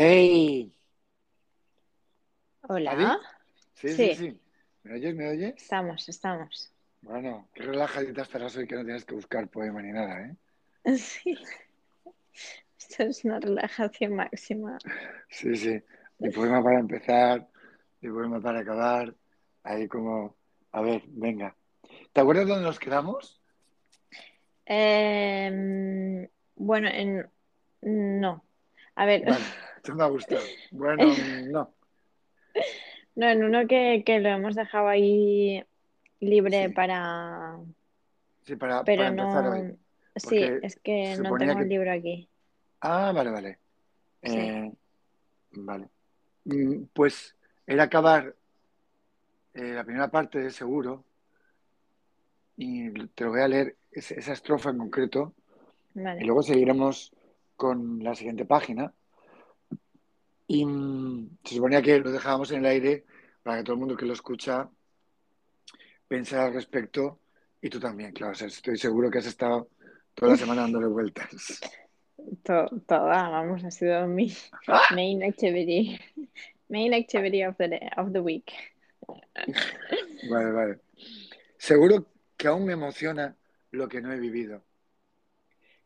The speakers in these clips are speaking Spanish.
Hey, Hola. Sí, sí, Sí, sí. ¿Me oyes? ¿Me oyes? estamos, estamos. Bueno, qué relajadita estarás hoy que no tienes que buscar poema ni nada, ¿eh? Sí, esto es una relajación máxima. Sí, sí. Mi poema para empezar, mi poema para acabar. Ahí como, a ver, venga. ¿Te acuerdas dónde nos quedamos? Em, bueno, en... no. A ver, Vale, esto me ha gustado. Bueno, no. no, en uno que, que lo hemos dejado ahí libre Sí, para... sí, para, para Pero empezar no... hoy. Sí, es que no tengo el libro aquí. Ah, vale, vale. Sí, Eh, vale. Mm, Pues era acabar eh, la primera parte de seguro y te lo voy a leer esa, estrofa en concreto y luego seguiremos con la siguiente página. Y mm, se suponía que lo dejábamos en el aire para que todo el mundo que lo escucha pensara al respecto y tú también, claro. O sea, estoy seguro que has estado toda la semana dándole vueltas. To- toda, vamos, ha sido mi ¡Ah! main activity. Main activity of the day- of the week. Vale, vale. Seguro que aún me emociona lo que no he vivido.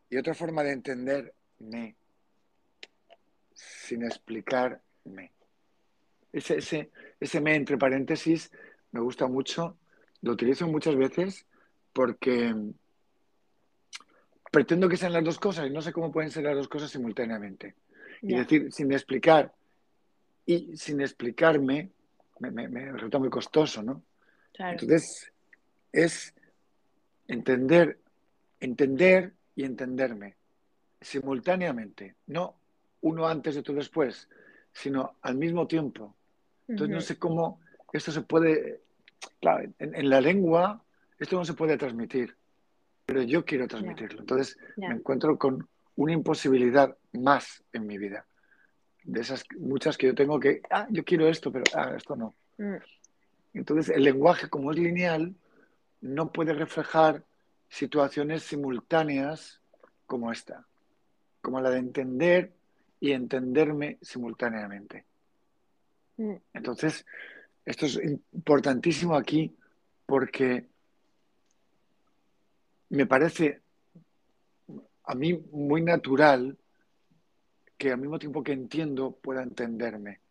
Y otra forma de entenderme sin explicarme. Ese, ese, ese me entre paréntesis me gusta mucho. Lo utilizo muchas veces porque pretendo que sean las dos cosas y no sé cómo pueden ser las dos cosas simultáneamente. Y decir sin explicar y sin explicarme me, me- me resulta muy costoso, ¿no? claro. Entonces es entender, entender y entenderme simultáneamente, no uno antes y otro después, sino al mismo tiempo. Entonces no sé cómo esto se puede, claro, en, en la lengua esto no se puede transmitir, pero yo quiero transmitirlo. Entonces me encuentro con una imposibilidad más en mi vida, de esas muchas que yo tengo que, ah, yo quiero esto, pero ah, esto no. Mm, Entonces el lenguaje como es lineal no puede reflejar situaciones simultáneas como esta, como la de entender y entenderme simultáneamente. mm, Entonces, esto es importantísimo aquí porque me parece a mí muy natural que al mismo tiempo que entiendo pueda entenderme.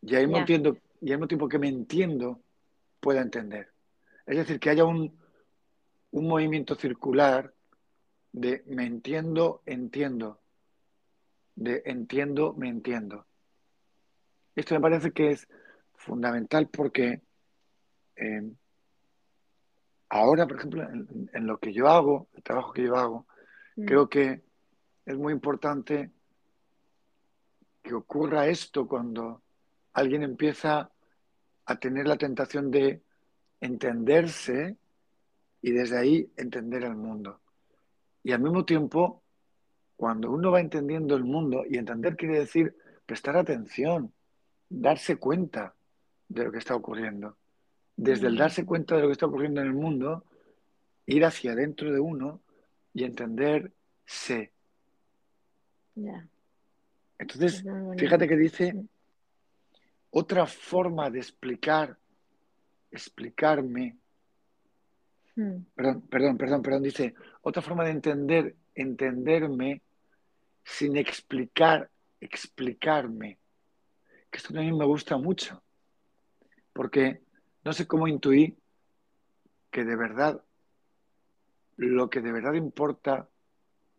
Y al mismo Ya, tiempo, y al mismo tiempo que me entiendo pueda entender. Es decir, que haya un, un movimiento circular de me entiendo, entiendo, de entiendo, me entiendo. Esto me parece que es fundamental porque eh, ahora, por ejemplo, en, en lo que yo hago, el trabajo que yo hago, mm, creo que es muy importante que ocurra esto cuando alguien empieza a tener la tentación de entenderse y desde ahí entender el mundo. Y al mismo tiempo, cuando uno va entendiendo el mundo, y entender quiere decir prestar atención, darse cuenta de lo que está ocurriendo. Desde el darse cuenta de lo que está ocurriendo en el mundo, ir hacia adentro de uno y entenderse. Entonces, fíjate que dice otra forma de explicar, explicarme, mm, perdón, perdón, perdón, perdón, dice otra forma de entender, entenderme sin explicar, explicarme. Que esto también me gusta mucho, porque no sé cómo intuí que de verdad lo que de verdad importa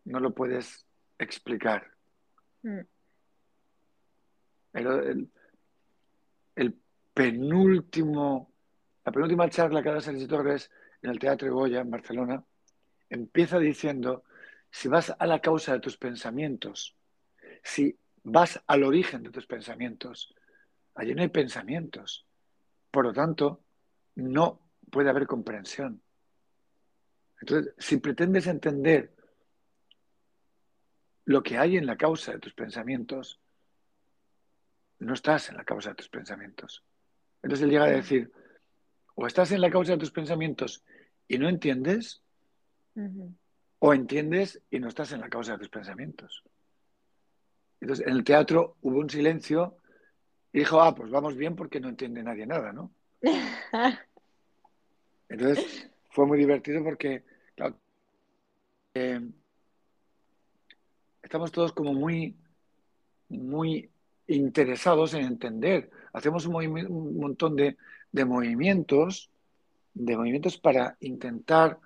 no lo puedes explicar. mm, Pero el, el penúltimo, la penúltima charla que da Sergio Torres en el Teatro Goya en Barcelona empieza diciendo, si vas a la causa de tus pensamientos, si vas al origen de tus pensamientos, allí no hay pensamientos. Por lo tanto, no puede haber comprensión. Entonces, si pretendes entender lo que hay en la causa de tus pensamientos, no estás en la causa de tus pensamientos. Entonces él llega a decir, o estás en la causa de tus pensamientos y no entiendes, o entiendes y no estás en la causa de tus pensamientos. Entonces, en el teatro hubo un silencio y dijo, ah, pues vamos bien porque no entiende nadie nada, ¿no? Entonces, fue muy divertido porque, claro, eh, estamos todos como muy, muy interesados en entender. Hacemos un, montón de, movimientos, de movimientos para intentar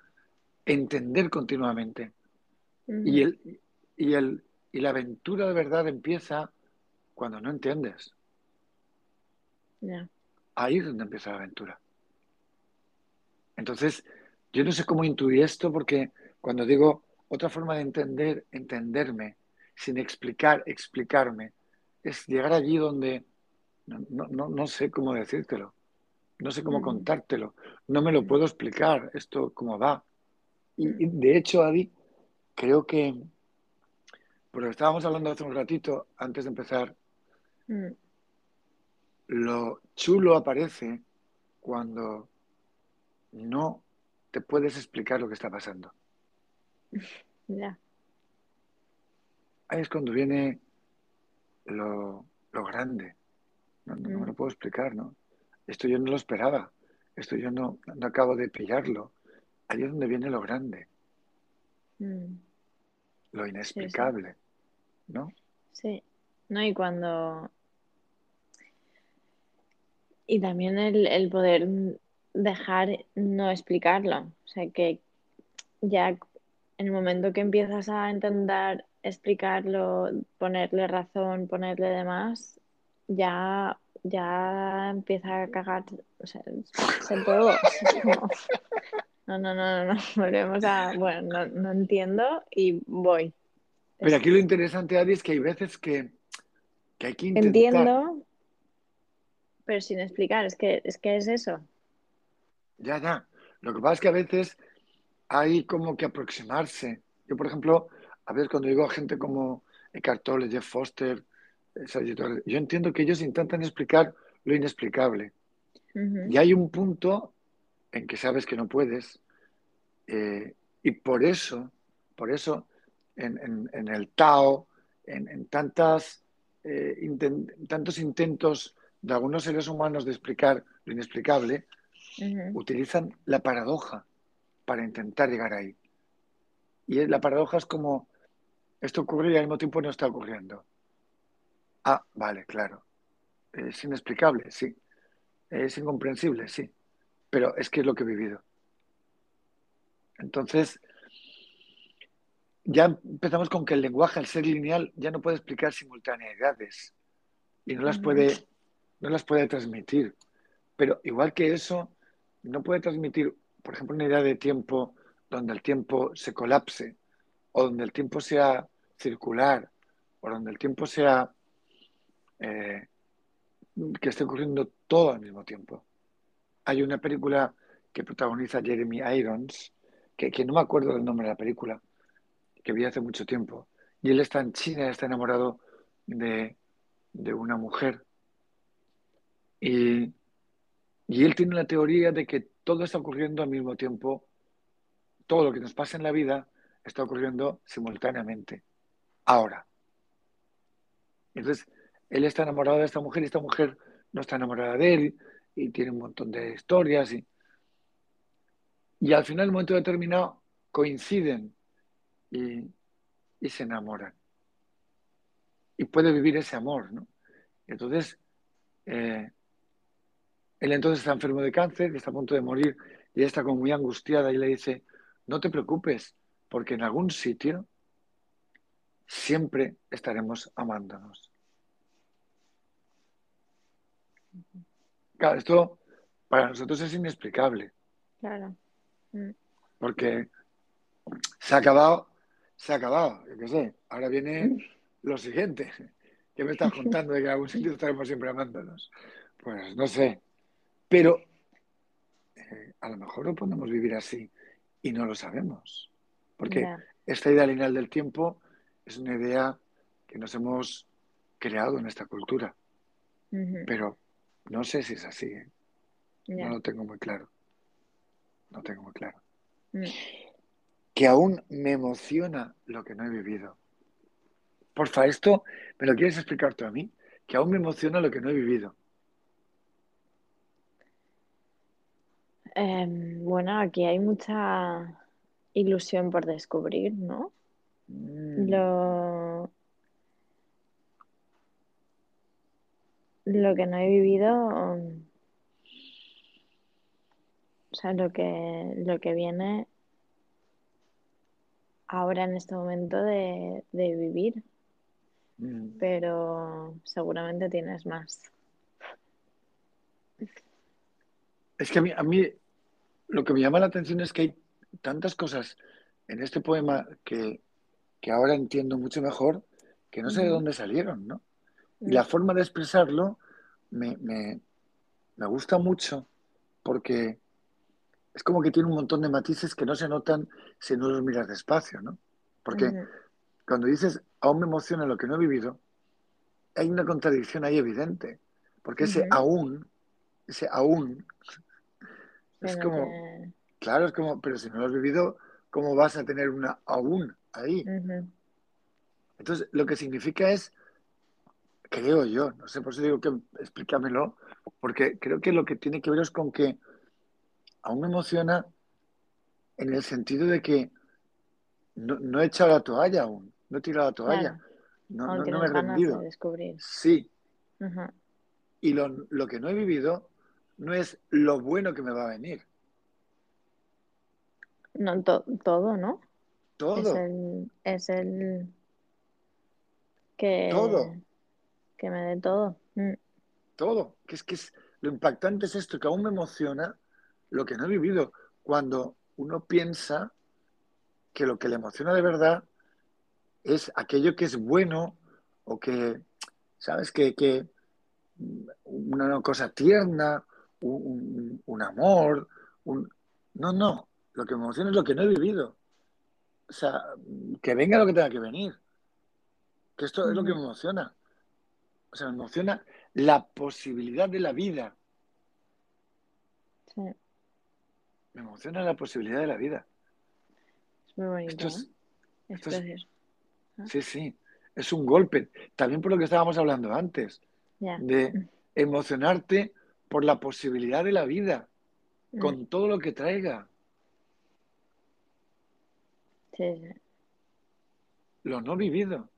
entender continuamente. y, el, y, el, y la aventura de verdad empieza cuando no entiendes. Ahí es donde empieza la aventura. Entonces, yo no sé cómo intuir esto porque cuando digo otra forma de entender, entenderme, sin explicar, explicarme, es llegar allí donde no, sé cómo decírtelo, no sé cómo contártelo, no me lo puedo explicar esto cómo va. Y, de hecho, Adi, creo que, porque estábamos hablando hace un ratito, antes de empezar, mm. lo chulo aparece cuando no te puedes explicar lo que está pasando. Ya. Ahí es cuando viene lo, grande. No, me lo mm. puedo explicar, ¿no? Esto yo no lo esperaba. Esto yo no, no acabo de pillarlo. Ahí es donde viene lo grande. Mm. Lo inexplicable, ¿no? Sí. No, y cuando. Y también el, el poder dejar no explicarlo. O sea, que ya en el momento que empiezas a intentar explicarlo, ponerle razón, ponerle demás, ya, ya empieza a cagar, o sea, todo. No, no, no, no, no, volvemos a, bueno, no, no entiendo y voy. Pero aquí lo interesante, Adi, es que hay veces que, que hay que intentar... Entiendo, pero sin explicar, es que es, que es eso. Ya, ya. Lo que pasa es que a veces hay como que aproximarse. Yo, por ejemplo, a veces cuando digo a gente como Eckhart Tolle, Jeff Foster, yo entiendo que ellos intentan explicar lo inexplicable. Y hay un punto en que sabes que no puedes. Eh, y por eso, por eso, en, el Tao, en, tantas, eh, tantos intentos de algunos seres humanos de explicar lo inexplicable, utilizan la paradoja para intentar llegar ahí. Y la paradoja es como, esto ocurre y al mismo tiempo no está ocurriendo. Ah, vale, claro. Es inexplicable, sí. Es incomprensible, sí. Pero es que es lo que he vivido. Entonces, ya empezamos con que el lenguaje, al ser lineal, ya no puede explicar simultaneidades y no las puede, no las puede transmitir. Pero igual que eso, no puede transmitir, por ejemplo, una idea de tiempo donde el tiempo se colapse o donde el tiempo sea circular o donde el tiempo sea eh, que esté ocurriendo todo al mismo tiempo. Hay una película que protagoniza Jeremy Irons, que, no me acuerdo del nombre de la película, que vi hace mucho tiempo, y él está en China, está enamorado de, de una mujer. Y y él tiene la teoría de que todo está ocurriendo al mismo tiempo, todo lo que nos pasa en la vida está ocurriendo simultáneamente, ahora. Entonces, él está enamorado de esta mujer y esta mujer no está enamorada de él y tiene un montón de historias y, y al final, en un momento determinado, coinciden y, se enamoran. Y puede vivir ese amor, ¿no? Entonces, eh, él entonces está enfermo de cáncer, está a punto de morir y ella está como muy angustiada y le dice, no te preocupes, porque en algún sitio siempre estaremos amándonos. Claro, esto para nosotros es inexplicable. Claro. Mm. Porque se ha acabado, se ha acabado, yo qué sé. Ahora viene mm. lo siguiente. ¿Qué me estás contando de que en algún sitio estaremos siempre amándonos? Pues no sé. Pero eh, a lo mejor no podemos vivir así y no lo sabemos. Porque esta idea lineal del tiempo es una idea que nos hemos creado en esta cultura. Pero no sé si es así. ¿eh? No lo tengo muy claro. No tengo muy claro. Mm. Que aún me emociona lo que no he vivido. Porfa, esto me lo quieres explicar tú a mí, que aún me emociona lo que no he vivido. Em, bueno, aquí hay mucha ilusión por descubrir, ¿no? Mm, Lo, lo que no he vivido, o sea, lo que, lo que viene ahora en este momento de, de vivir, mm. pero seguramente tienes más. Es que a mí, a mí lo que me llama la atención es que hay tantas cosas en este poema que, que ahora entiendo mucho mejor que no sé de dónde salieron, ¿no? Y la forma de expresarlo me, me, me gusta mucho porque es como que tiene un montón de matices que no se notan si no los miras despacio, ¿no? Porque cuando dices, aún me emociona lo que no he vivido, hay una contradicción ahí evidente, porque ese aún, ese aún, es como, claro, es como, pero si no lo has vivido, ¿cómo vas a tener una aún ahí? Entonces, lo que significa es, creo yo, no sé, por eso digo que explícamelo, porque creo que lo que tiene que ver es con que aún me emociona en el sentido de que no, no he echado la toalla aún, no he tirado la toalla, Claro, no, no, no me he de rendido. descubrir. Sí, y lo, lo que no he vivido no es lo bueno que me va a venir, No, to- todo, ¿no? Es todo, el, es el todo, que, me dé todo. Mm, todo. Que es que es, lo impactante es esto, que aún me emociona lo que no he vivido, cuando uno piensa que lo que le emociona de verdad es aquello que es bueno o que, ¿sabes? Que, que una cosa tierna, un, un- amor, un... No, no, lo que me emociona es lo que no he vivido. O sea, que venga lo que tenga que venir, que esto es lo que me emociona. O sea, me emociona la posibilidad de la vida, Sí, me emociona la posibilidad de la vida. es muy Esto bonito, ¿eh? es, Es esto es. Ah, sí, sí, es un golpe. También por lo que estábamos hablando antes, de Mm, emocionarte por la posibilidad de la vida, mm, con todo lo que traiga. Sí, Lo no vivido.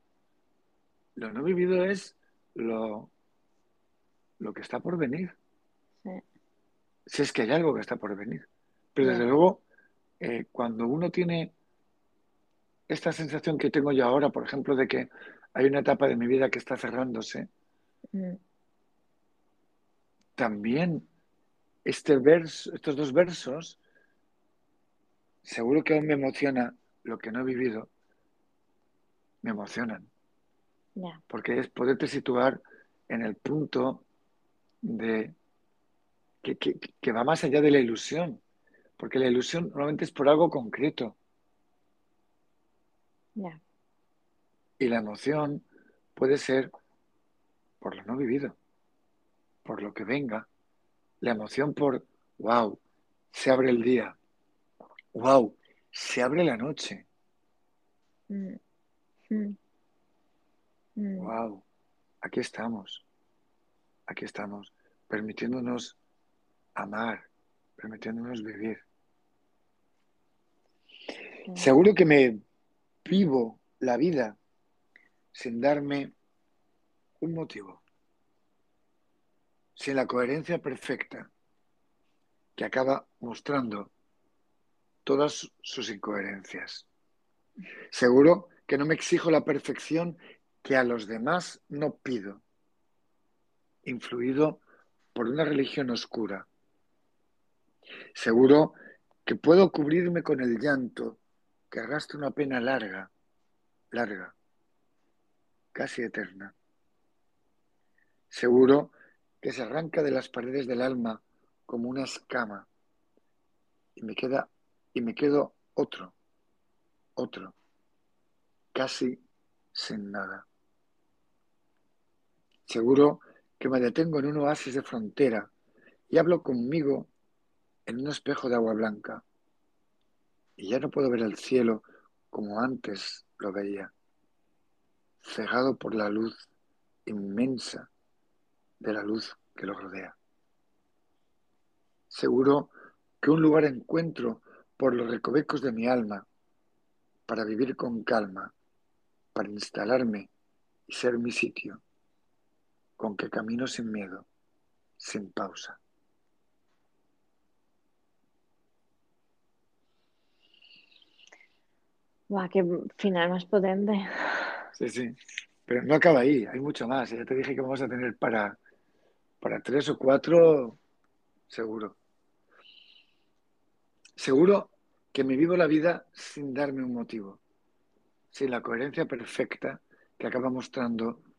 Lo no vivido es lo, lo que está por venir. sí, Si es que hay algo que está por venir. Pero desde luego, eh, cuando uno tiene esta sensación que tengo yo ahora, por ejemplo, de que hay una etapa de mi vida que está cerrándose, Mm, también este verso, estos dos versos, seguro que aún me emociona lo que no he vivido, me emocionan, Porque es poderte situar en el punto de que, que, que va más allá de la ilusión, porque la ilusión normalmente es por algo concreto. Y la emoción puede ser por lo no vivido, por lo que venga, la emoción por, wow, se abre el día, wow, se abre la noche, Mm, mm, mm, wow, aquí estamos, aquí estamos, permitiéndonos amar, permitiéndonos vivir. Seguro que me vivo la vida sin darme un motivo, sin la coherencia perfecta que acaba mostrando todas sus incoherencias. Seguro que no me exijo la perfección que a los demás no pido, influido por una religión oscura. Seguro que puedo cubrirme con el llanto que arrastra una pena larga, larga, casi eterna. Seguro que se arranca de las paredes del alma como una escama y me queda y me quedo otro, otro, casi sin nada. Seguro que me detengo en un oasis de frontera y hablo conmigo en un espejo de agua blanca y ya no puedo ver el cielo como antes lo veía. cegado por la luz inmensa de la luz que lo rodea. Seguro que un lugar encuentro por los recovecos de mi alma para vivir con calma, para instalarme y ser mi sitio, con que camino sin miedo, sin pausa. Buah, qué final más potente. Sí, sí. Pero no acaba ahí, hay mucho más. Ya te dije que vamos a tener para, para tres o cuatro, seguro. Seguro que me vivo la vida sin darme un motivo, sin la coherencia perfecta que acaba mostrando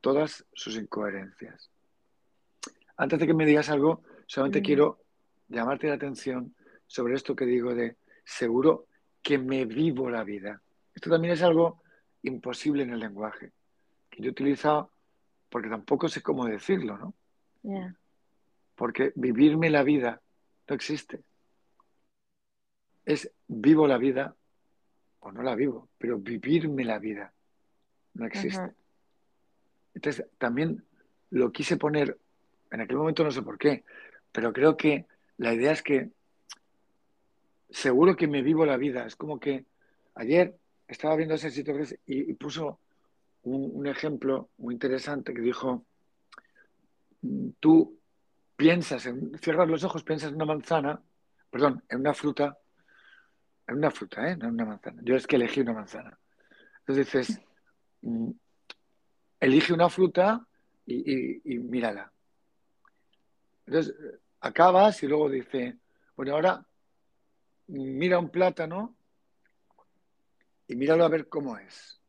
todas sus incoherencias. Antes de que me digas algo, solamente quiero llamarte la atención sobre esto que digo de seguro que me vivo la vida. Esto también es algo imposible en el lenguaje, que yo he utilizado porque tampoco sé cómo decirlo, ¿no? Porque vivirme la vida no existe. Es vivo la vida o no la vivo, pero vivirme la vida no existe. Entonces, también lo quise poner, en aquel momento no sé por qué, pero creo que la idea es que seguro que me vivo la vida. Es como que ayer estaba viendo ese sitio y, puso un, ejemplo muy interesante que dijo, tú piensas, en, cierras los ojos, piensas en una manzana, perdón, en una fruta, en una fruta, ¿eh? no en una manzana. Yo es que elegí una manzana. Entonces dices, mm, elige una fruta y, y mírala. Entonces acabas y luego dice, bueno, ahora mira un plátano y míralo a ver cómo es.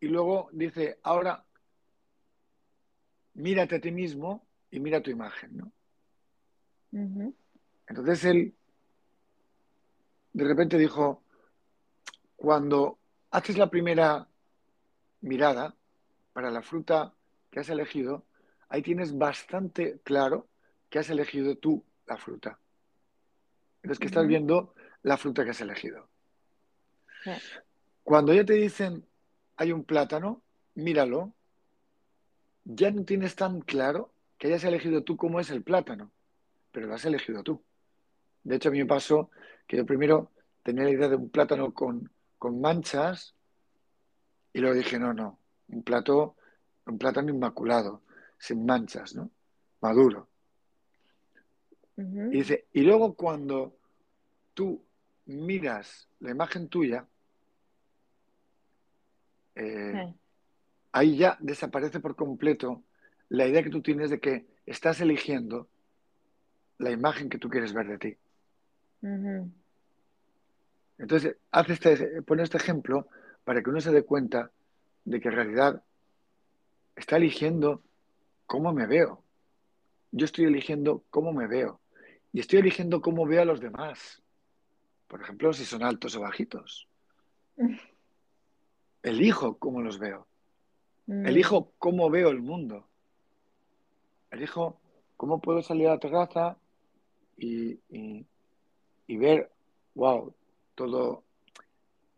Y luego dice, ahora mírate a ti mismo y mira tu imagen, ¿no? Entonces él de repente dijo, cuando haces la primera mirada para la fruta que has elegido, ahí tienes bastante claro que has elegido tú la fruta. Entonces que estás viendo la fruta que has elegido. Cuando ya te dicen hay un plátano, míralo, ya no tienes tan claro que hayas elegido tú cómo es el plátano, pero lo has elegido tú. De hecho, a mí me pasó que yo primero tenía la idea de un plátano con, manchas y luego dije, no, no, un, plato, un plátano inmaculado, sin manchas, ¿no? Maduro. Y dice, y luego cuando tú miras la imagen tuya, eh, ahí ya desaparece por completo la idea que tú tienes de que estás eligiendo la imagen que tú quieres ver de ti. Entonces, hace este, pone este ejemplo para que uno se dé cuenta de que en realidad está eligiendo cómo me veo. Yo estoy eligiendo cómo me veo. Y estoy eligiendo cómo veo a los demás. Por ejemplo, si son altos o bajitos. Elijo cómo los veo. Mm. Elijo cómo veo el mundo. Elijo cómo puedo salir a la terraza y, y ver, wow, todo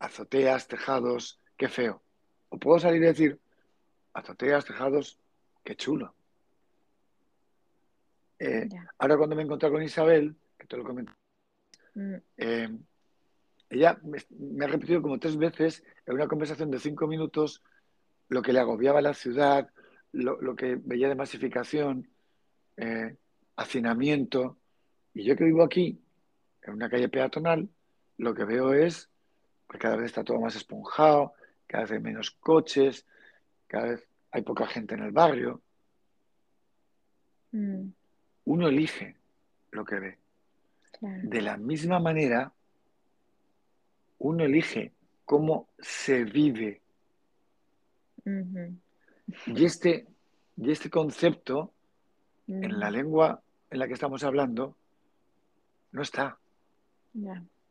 azoteas, tejados, qué feo. O puedo salir y decir, azoteas, tejados, qué chulo. Eh, ahora cuando me encontré con Isabel, que te lo comenté, mm. eh, ella me, ha repetido como tres veces en una conversación de cinco minutos lo que le agobiaba la ciudad, lo, que veía de masificación, eh, hacinamiento. Y yo que vivo aquí, en una calle peatonal, lo que veo es cada vez está todo más esponjado, cada vez hay menos coches, cada vez hay poca gente en el barrio. Mm uno elige lo que ve. De la misma manera, uno elige cómo se vive. Y este, y este concepto, en la lengua en la que estamos hablando, no está.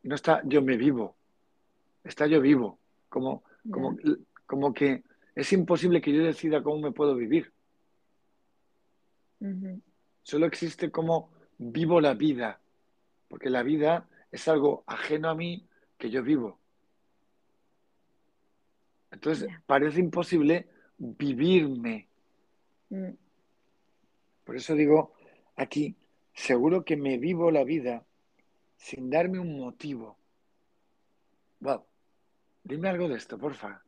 No está yo me vivo. Está yo vivo. Como, como, como que es imposible que yo decida cómo me puedo vivir. Solo existe como vivo la vida, porque la vida es algo ajeno a mí que yo vivo. Entonces, parece imposible vivirme. Mm. Por eso digo aquí, seguro que me vivo la vida sin darme un motivo. Wow. Dime algo de esto, porfa.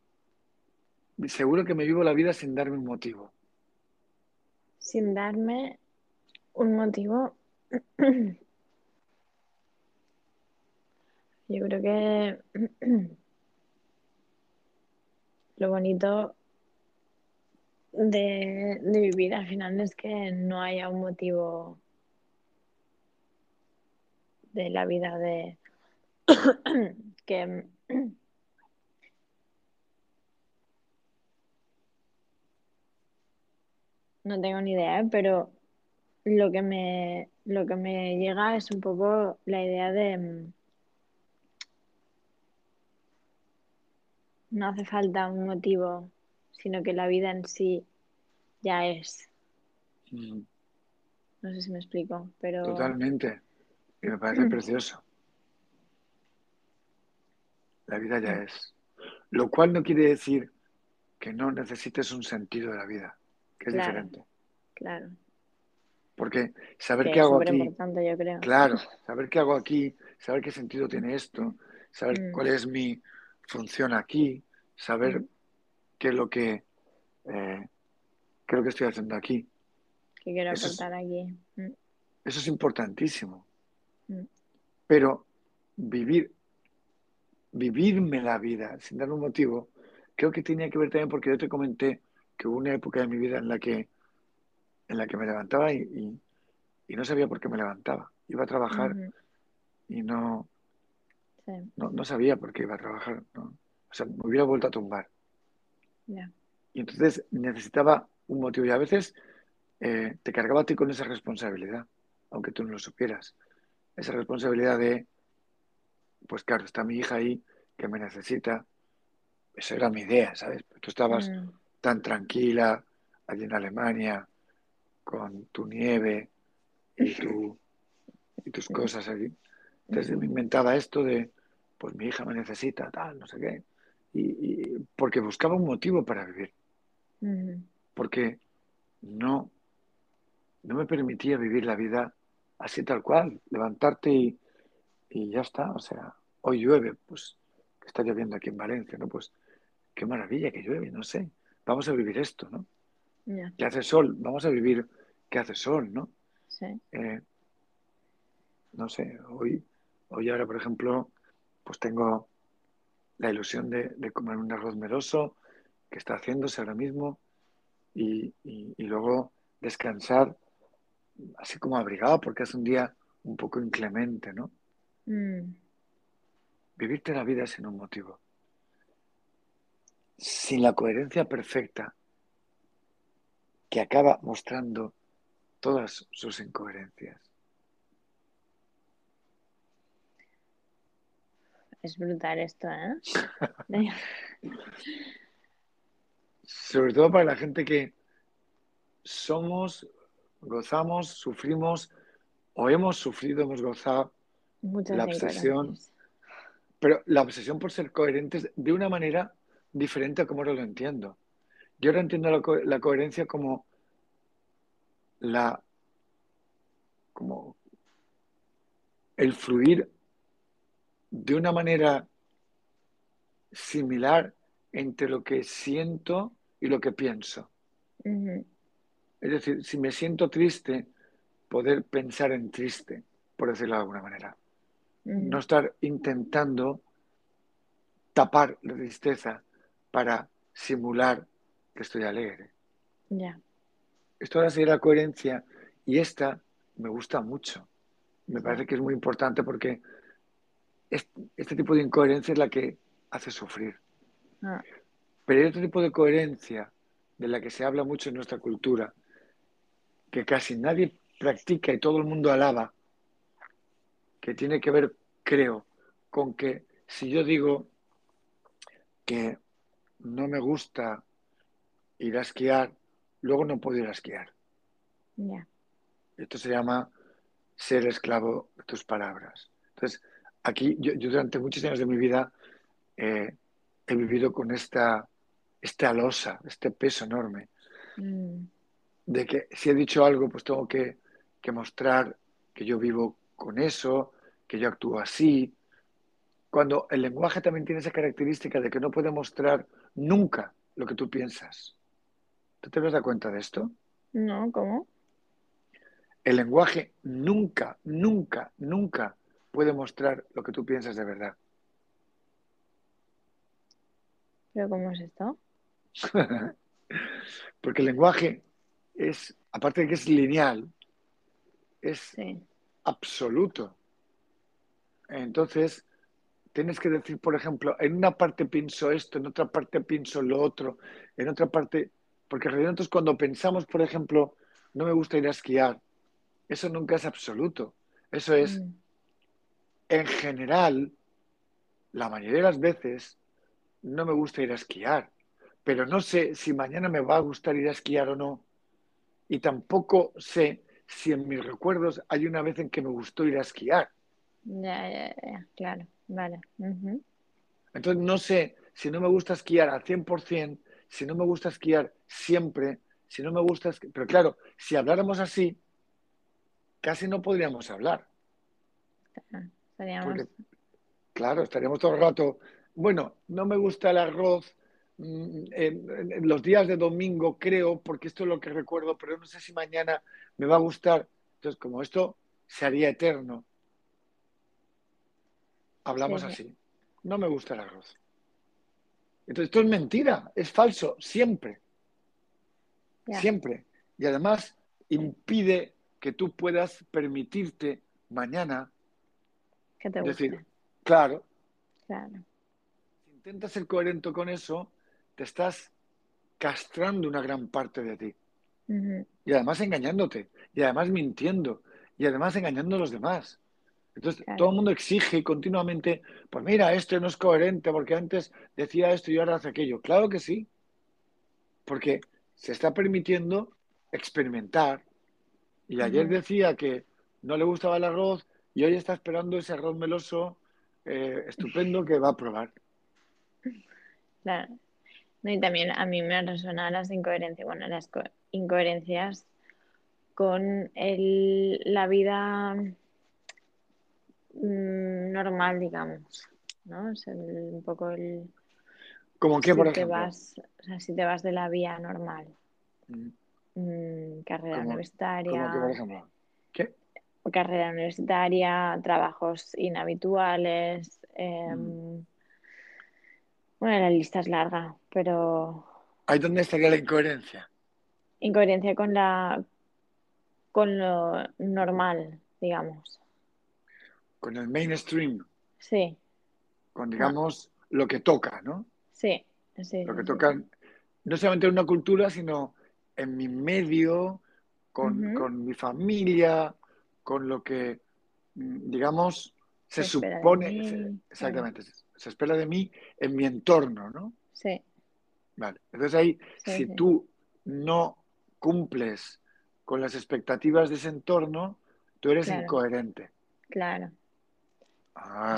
Seguro que me vivo la vida sin darme un motivo. Sin darme un motivo. Yo creo que lo bonito de, vivir al final es que no haya un motivo de la vida de que no tengo ni idea, ¿eh? pero lo que me lo que me llega es un poco la idea de no hace falta un motivo, sino que la vida en sí ya es. Mm. No sé si me explico, pero... Totalmente. Y me parece precioso. La vida ya es. Lo cual no quiere decir que no necesites un sentido de la vida, que es diferente. Claro. Porque saber qué hago aquí. Yo creo. Claro, saber qué hago aquí, saber qué sentido tiene esto, saber mm. cuál es mi función aquí, saber mm. qué es lo que eh, qué es lo que estoy haciendo aquí. ¿Qué quiero aportar aquí? Mm. Eso es importantísimo. Pero vivir, vivirme la vida sin dar un motivo, creo que tenía que ver también porque yo te comenté que hubo una época de mi vida en la que en la que me levantaba y, no sabía por qué me levantaba. Iba a trabajar y no, no, sabía por qué iba a trabajar. O sea, me hubiera vuelto a tumbar. Y entonces necesitaba un motivo y a veces eh, te cargaba a ti con esa responsabilidad, aunque tú no lo supieras. Esa responsabilidad de, pues claro, está mi hija ahí que me necesita. Esa era mi idea, ¿sabes? Tú estabas mm. Tan tranquila allí en Alemania, con tu nieve y, tu, y tus cosas allí. Entonces me inventaba esto de, pues mi hija me necesita, tal, no sé qué. Y, porque buscaba un motivo para vivir. Porque no, no me permitía vivir la vida así tal cual, levantarte y, y ya está. O sea, hoy llueve, pues está lloviendo aquí en Valencia, ¿no? Pues qué maravilla que llueve, no sé. Vamos a vivir esto, ¿no? Que hace sol, vamos a vivir que hace sol, ¿no? Sí. Eh, no sé, hoy, hoy ahora, por ejemplo, pues tengo la ilusión de, comer un arroz meloso que está haciéndose ahora mismo y, luego descansar así como abrigado porque es un día un poco inclemente, ¿no? Mm. Vivirte la vida sin un motivo. Sin la coherencia perfecta que acaba mostrando todas sus incoherencias. Es brutal esto, ¿eh? Sobre todo para la gente que somos, gozamos, sufrimos o hemos sufrido, hemos gozado la obsesión. Pero la obsesión por ser coherentes de una manera diferente a como ahora lo entiendo. Yo ahora entiendo la, coherencia como la como el fluir de una manera similar entre lo que siento y lo que pienso. Es decir, si me siento triste, poder pensar en triste, por decirlo de alguna manera. No estar intentando tapar la tristeza para simular que estoy alegre. Ya. Esto ahora sería la coherencia y esta me gusta mucho. Me parece que es muy importante porque este, tipo de incoherencia es la que hace sufrir. Ah. Pero hay otro tipo de coherencia de la que se habla mucho en nuestra cultura, que casi nadie practica y todo el mundo alaba, que tiene que ver, creo, con que si yo digo que no me gusta ir a esquiar, luego no puedo ir a esquiar. Esto se llama ser esclavo de tus palabras. Entonces, aquí yo, durante muchos años de mi vida eh, he vivido con esta esta losa, este peso enorme, Mm, de que si he dicho algo, pues tengo que, que mostrar que yo vivo con eso, que yo actúo así. Cuando el lenguaje también tiene esa característica de que no puede mostrar nunca lo que tú piensas. ¿Tú te das cuenta de esto? No, ¿cómo? El lenguaje nunca, nunca, nunca puede mostrar lo que tú piensas de verdad. ¿Pero cómo es esto? Porque el lenguaje es, aparte de que es lineal, es Sí. absoluto. Entonces, tienes que decir, por ejemplo, en una parte pienso esto, en otra parte pienso lo otro, en otra parte, porque en realidad nosotros cuando pensamos, por ejemplo, no me gusta ir a esquiar, eso nunca es absoluto. Eso es, Mm, en general, la mayoría de las veces, no me gusta ir a esquiar, pero no sé si mañana me va a gustar ir a esquiar o no, y tampoco sé si en mis recuerdos hay una vez en que me gustó ir a esquiar. Ya, ya, ya, claro. Vale. Entonces no sé si no me gusta esquiar al 100%, si no me gusta esquiar siempre, si no me gusta esquiar... Pero claro, si habláramos así, casi no podríamos hablar. Porque, claro, estaríamos todo el rato, bueno, no me gusta el arroz mm, en los días de domingo, creo, porque esto es lo que recuerdo, pero no sé si mañana me va a gustar. Entonces, como esto se haría eterno, hablamos Sí. así. No me gusta el arroz. Entonces, esto es mentira, es falso, siempre, siempre. Y además impide que tú puedas permitirte mañana que te guste. decir, claro, Claro. si intentas ser coherente con eso, te estás castrando una gran parte de ti. Y además engañándote, y además mintiendo, y además engañando a los demás. Entonces, Claro. todo el mundo exige continuamente, pues mira, esto no es coherente porque antes decía esto y ahora hace aquello. Claro que sí, porque se está permitiendo experimentar. Y ayer decía que no le gustaba el arroz y hoy está esperando ese arroz meloso eh, estupendo que va a probar. Claro. No, y también a mí me resuenan las incoherencias, bueno, las co- incoherencias con el, la vida normal, digamos, ¿no? Es el- un poco el... Como que, si por te ejemplo, vas, o sea, si te vas de la vía normal, Mm, mm, carrera universitaria, que, por ejemplo, ¿qué? carrera universitaria, trabajos inhabituales, Mm. bueno, la lista es larga, pero Ahí donde estaría la incoherencia. incoherencia con la con lo normal, digamos. Con el mainstream, Sí, con, ah, digamos, lo que toca, ¿no? sí, sí, Lo que sí, toca sí. no solamente en una cultura, sino en mi medio, con, con mi familia, con lo que, mm, digamos, se supone, se- exactamente, se, se espera de mí en mi entorno, ¿no? Sí, Vale. Entonces ahí, si tú no cumples con las expectativas de ese entorno, tú eres claro, incoherente. claro.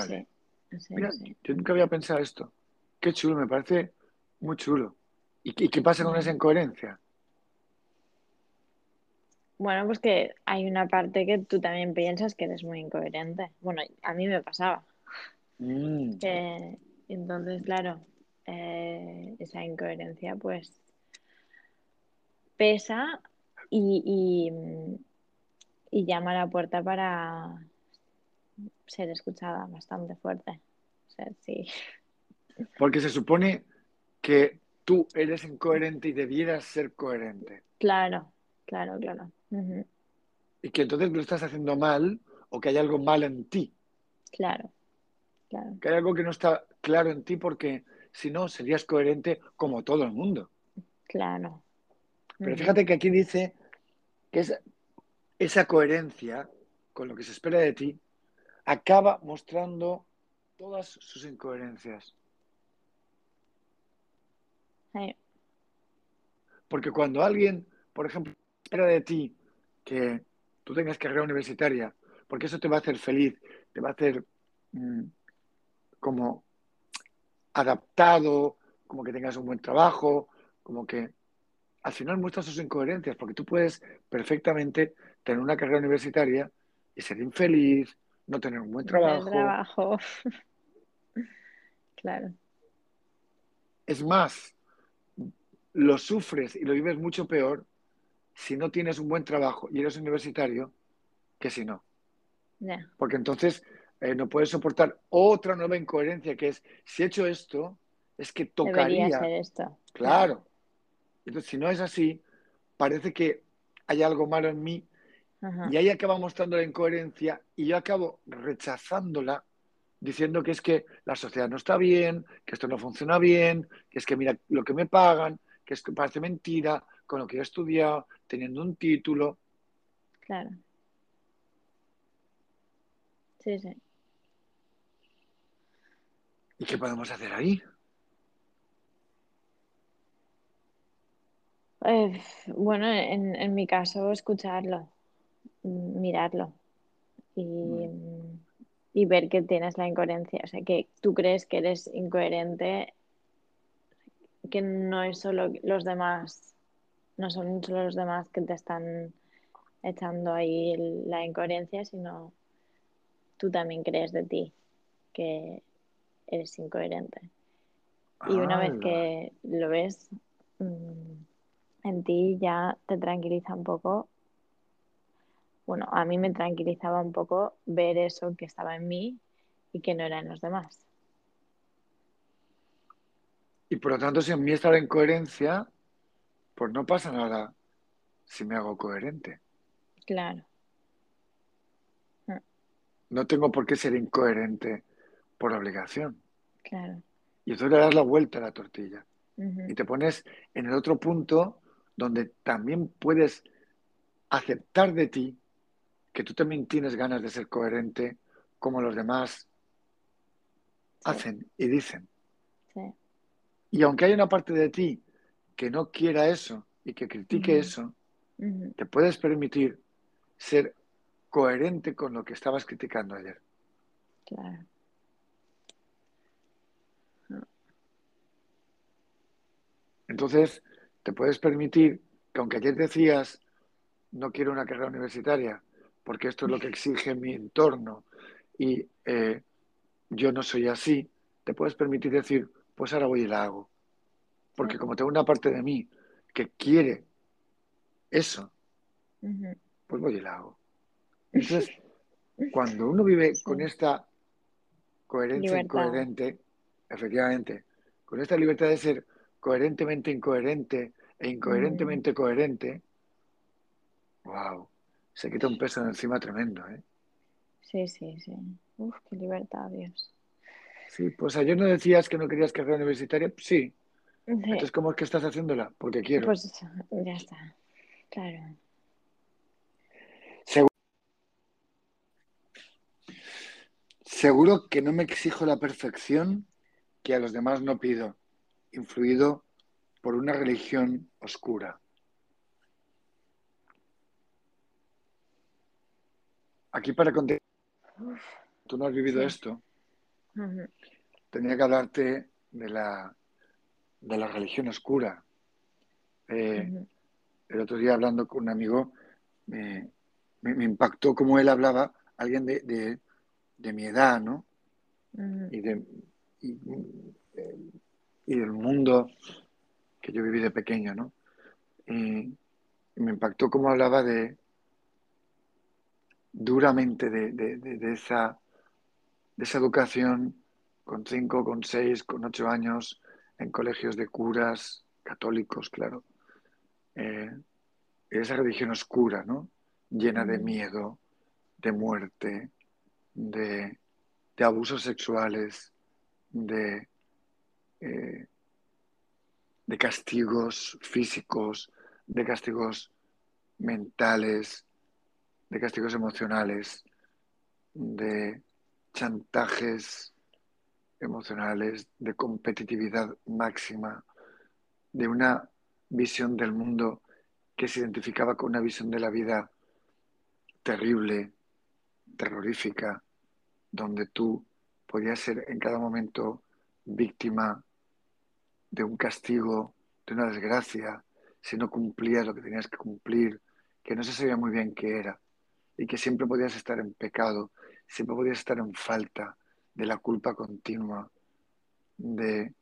Sí, Mira, yo nunca había pensado esto. Qué chulo, me parece muy chulo. ¿Y qué, pasa con esa incoherencia? Bueno, pues que hay una parte que tú también piensas que eres muy incoherente. Bueno, a mí me pasaba. Mm, Eh, entonces, claro, eh, esa incoherencia pues pesa y, y, y llama a la puerta para ser escuchada bastante fuerte. O sea, sí, porque se supone que tú eres incoherente y debieras ser coherente. claro, claro, claro. Y que entonces lo estás haciendo mal o que hay algo mal en ti. Claro, claro. Que hay algo que no está claro en ti porque si no serías coherente como todo el mundo. Claro. Pero fíjate que aquí dice que esa, esa coherencia con lo que se espera de ti acaba mostrando todas sus incoherencias. sí, Porque cuando alguien, por ejemplo, espera de ti que tú tengas carrera universitaria, porque eso te va a hacer feliz, te va a hacer mm, como adaptado, como que tengas un buen trabajo, como que al final muestras sus incoherencias, porque tú puedes perfectamente tener una carrera universitaria y ser infeliz, no tener un buen trabajo. trabajo. claro. Es más, lo sufres y lo vives mucho peor si no tienes un buen trabajo y eres universitario que si no. Porque entonces eh, no puedes soportar otra nueva incoherencia que es, si he hecho esto, es que tocaría. esto. Claro. Entonces, si no es así, parece que hay algo malo en mí y ahí acaba mostrando la incoherencia y yo acabo rechazándola diciendo que es que la sociedad no está bien, que esto no funciona bien, que es que mira lo que me pagan, que es que parece mentira, con lo que he estudiado, teniendo un título. Claro. Sí, sí. ¿Y qué podemos hacer ahí? Eh, bueno, en, mi caso, escucharlo, mirarlo y, ver que tienes la incoherencia. O sea, que tú crees que eres incoherente, que no es solo los demás, no son solo los demás que te están echando ahí la incoherencia, sino tú también crees de ti que eres incoherente. Y una vez que lo ves, mm, en ti ya te tranquiliza un poco. Bueno, a mí me tranquilizaba un poco ver eso que estaba en mí y que no era en los demás. Y por lo tanto, si en mí está la incoherencia, pues no pasa nada si me hago coherente. Claro. No tengo por qué ser incoherente por obligación. Claro. Y entonces le das la vuelta a la tortilla. Y te pones en el otro punto donde también puedes aceptar de ti que tú también tienes ganas de ser coherente como los demás hacen y dicen. Y aunque hay una parte de ti que no quiera eso y que critique eso, te puedes permitir ser coherente con lo que estabas criticando ayer. Claro. Entonces, te puedes permitir que aunque ayer decías, no quiero una carrera universitaria, porque esto es lo que exige mi entorno. Y eh, yo no soy así, te puedes permitir decir, pues ahora voy y la hago. Porque como tengo una parte de mí que quiere eso, pues voy y la hago. Entonces, cuando uno vive con esta coherencia incoherente, efectivamente, con esta libertad de ser coherentemente incoherente e incoherentemente coherente, wow, se quita un peso de encima tremendo, ¿eh? Sí, sí, sí. Uf, qué libertad, Dios. Sí, pues ayer no decías que no querías carrera universitaria, sí. Entonces, ¿cómo es que estás haciéndola? Porque quiero. Pues ya está, claro. Seguro que no me exijo la perfección que a los demás no pido, influido por una religión oscura. Aquí para contestar, tú no has vivido esto, tenía que hablarte de la, de la religión oscura. Eh, el otro día hablando con un amigo, me, impactó cómo él hablaba, alguien de, de, mi edad, ¿no? y, de, y, y, del mundo que yo viví de pequeño, ¿no? Y, me impactó cómo hablaba de duramente de, esa, de esa educación con cinco, con seis, con ocho años, en colegios de curas católicos, claro. Eh, esa religión oscura, ¿no? Llena de mm. miedo, de muerte, de, abusos sexuales, de, eh, de castigos físicos, de castigos mentales, de castigos emocionales, de chantajes emocionales, de competitividad máxima, de una visión del mundo que se identificaba con una visión de la vida terrible, terrorífica, donde tú podías ser en cada momento víctima de un castigo, de una desgracia, si no cumplías lo que tenías que cumplir, que no se sabía muy bien qué era y que siempre podías estar en pecado, siempre podías estar en falta de la culpa continua, de,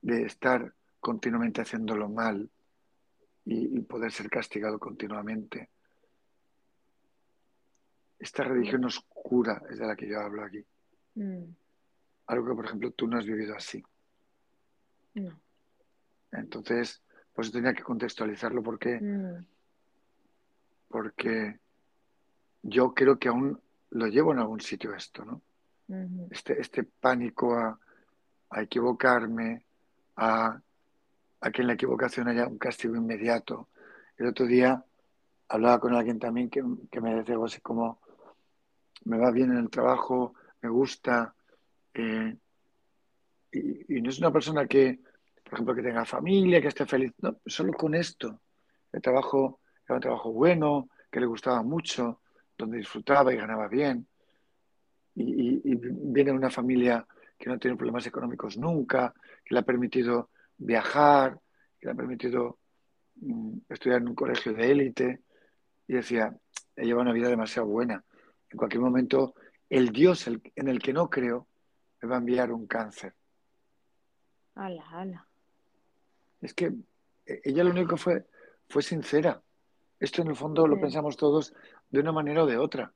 de estar continuamente haciéndolo mal y, y poder ser castigado continuamente. Esta religión oscura es de la que yo hablo aquí. Mm, Algo que, por ejemplo, tú no has vivido así. no. Entonces, pues tenía que contextualizarlo porque, Mm, porque yo creo que aún lo llevo en algún sitio esto, ¿no? Este, este pánico a, a equivocarme, a, a que en la equivocación haya un castigo inmediato. El otro día hablaba con alguien también que, que me decía algo así como, me va bien en el trabajo, me gusta, eh, y, y no es una persona que, por ejemplo, que tenga familia, que esté feliz, no, solo con esto. El trabajo era un trabajo bueno, que le gustaba mucho, donde disfrutaba y ganaba bien. Y, y- y viene de una familia que no tiene problemas económicos nunca, que le ha permitido viajar, que le ha permitido mm, estudiar en un colegio de élite. Y decía, he llevado una vida demasiado buena. En cualquier momento, el Dios el- en el que no creo me va a enviar un cáncer. Ala, ala. Es que eh, ella lo único que fue, fue sincera. Esto en el fondo lo pensamos todos de una manera o de otra.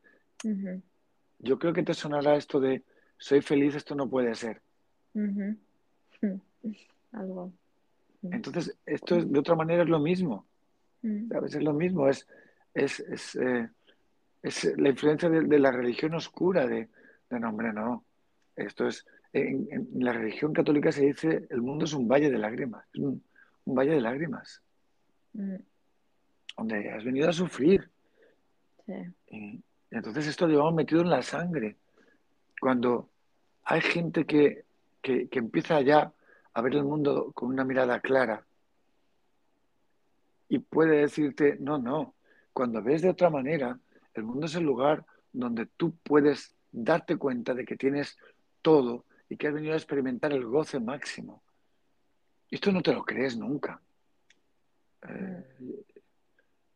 Yo creo que te sonará esto de soy feliz, esto no puede ser. Algo. Entonces, esto es, de otra manera es lo mismo. ¿sabes? Es lo mismo, es, es, es, eh, es la influencia de, de la religión oscura, de, de no, hombre, no. Esto es, en, en la religión católica se dice, el mundo es un valle de lágrimas, es un, un valle de lágrimas, mm, donde has venido a sufrir. Sí. Y, y entonces esto lo llevamos metido en la sangre. Cuando hay gente que, que, que empieza ya a ver el mundo con una mirada clara y puede decirte, no, no, cuando ves de otra manera, el mundo es el lugar donde tú puedes darte cuenta de que tienes todo y que has venido a experimentar el goce máximo. Esto no te lo crees nunca. Eh,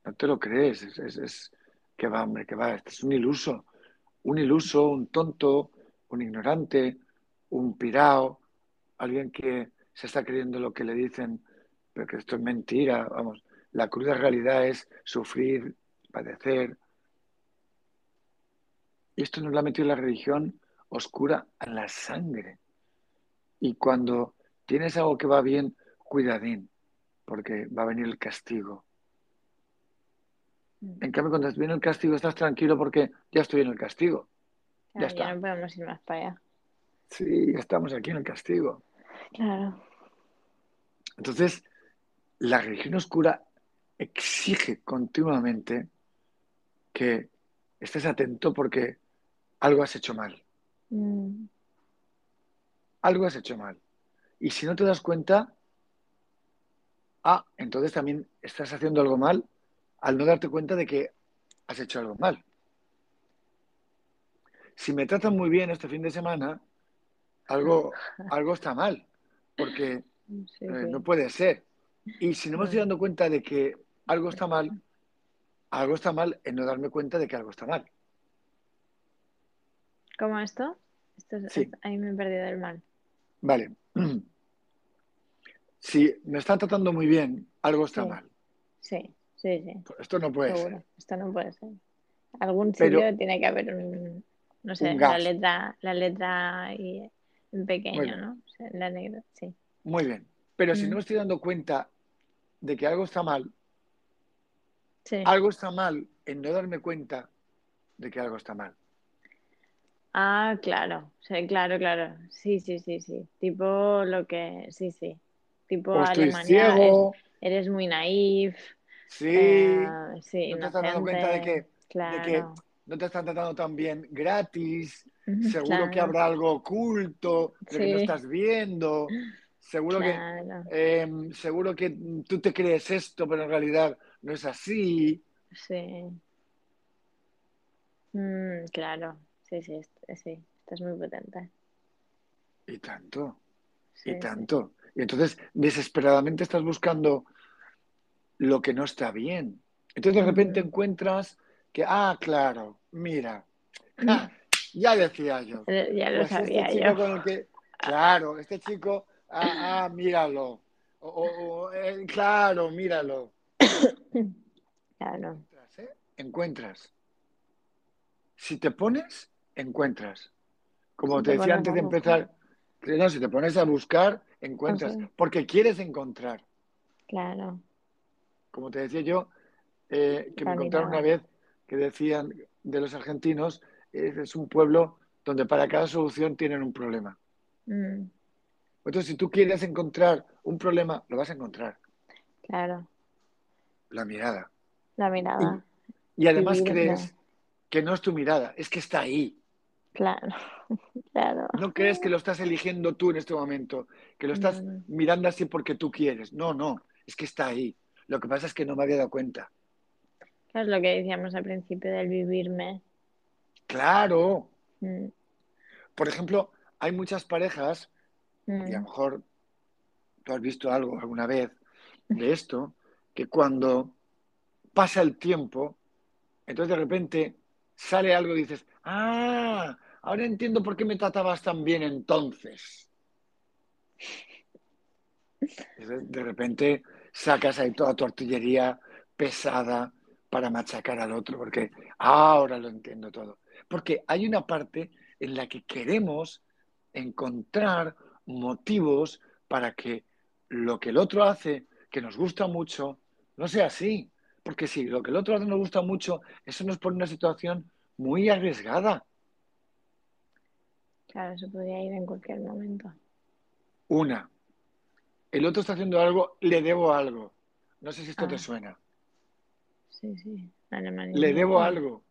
no te lo crees. Es, es, es que va, hombre, que va. Este es un iluso. Un iluso, un tonto, un ignorante, un pirao, alguien que se está creyendo lo que le dicen, pero que esto es mentira. Vamos, la cruda realidad es sufrir, padecer. Y esto nos lo ha metido la religión oscura en la sangre. Y cuando tienes algo que va bien, cuidadín, porque va a venir el castigo. En cambio, cuando viene el castigo, estás tranquilo porque ya estoy en el castigo. Claro, está. ya no podemos ir más para allá. Sí, ya estamos aquí en el castigo. Claro. Entonces, la religión oscura exige continuamente que estés atento porque algo has hecho mal. Mm, Algo has hecho mal. Y si no te das cuenta, ah, entonces también estás haciendo algo mal al no darte cuenta de que has hecho algo mal. Si me tratan muy bien este fin de semana, algo, algo está mal, porque sí, eh, no puede ser. Y si no me estoy dando cuenta de que algo está mal, algo está mal en no darme cuenta de que algo está mal. ¿Cómo esto? esto es- Sí. es- ahí me he perdido el mal. Vale. Si me están tratando muy bien, algo está mal. Sí, sí, sí. Pues Esto no puede Seguro. ser. Esto no puede ser. Algún Pero- sitio tiene que haber un, no sé, Un la letra, la letra y en pequeño. ¿no? O sea, la negra, sí. Muy bien. Pero si Mm. no me estoy dando cuenta de que algo está mal, Sí. algo está mal en no darme cuenta de que algo está mal. Ah, claro, sí, claro, claro. Sí, sí, sí, sí. Tipo lo que, sí, sí. Tipo O Alemania, es- ciego, eres muy naif, sí, eh, sí, no te estás dando cuenta de que, inocente, de que claro. no te están tratando tan bien gratis, seguro que habrá algo oculto de que no estás viendo, seguro que eh, seguro que tú te crees esto, pero en realidad no es así. sí. Mm, claro, sí, sí, est- sí, esto es muy potente. Y tanto, Sí, y sí. tanto. Y entonces desesperadamente estás buscando lo que no está bien. Entonces de repente encuentras que, ah, claro, mira, ah, ya decía yo. Ya lo Pues este sabía yo. con el que- claro, este chico, ah, ah, míralo. O- eh, claro, míralo. Claro. Encuentras, ¿eh? Encuentras. Si te pones, encuentras. Como Si te te decía antes de empezar, no, si te pones a buscar, encuentras. Porque quieres encontrar. Claro. Como te decía yo, eh, que me contaron una vez que decían de los argentinos, eh, es un pueblo donde para cada solución tienen un problema. Mm, Entonces, si tú quieres encontrar un problema, lo vas a encontrar. claro. La mirada. La mirada. Y además crees que no es tu mirada, es que está ahí. Claro. Claro. No crees que lo estás eligiendo tú en este momento, que lo estás no. mirando así porque tú quieres. No, no, es que está ahí. Lo que pasa es que no me había dado cuenta. Es lo que decíamos al principio del vivirme. Claro. Mm, Por ejemplo, hay muchas parejas, mm, y a lo mejor tú has visto algo alguna vez de esto, que cuando pasa el tiempo, entonces de repente sale algo y dices, ah, ahora entiendo por qué me tratabas tan bien. Entonces, de repente sacas ahí toda tu artillería pesada para machacar al otro, porque ahora lo entiendo todo. Porque hay una parte en la que queremos encontrar motivos para que lo que el otro hace, que nos gusta mucho, no sea así. Porque si lo que el otro hace nos gusta mucho, eso nos pone en una situación muy arriesgada. Claro, eso podría ir en cualquier momento. Una, el otro está haciendo algo, le debo algo. No sé si esto te Ah. suena. Sí, sí. Alemania. Le debo algo.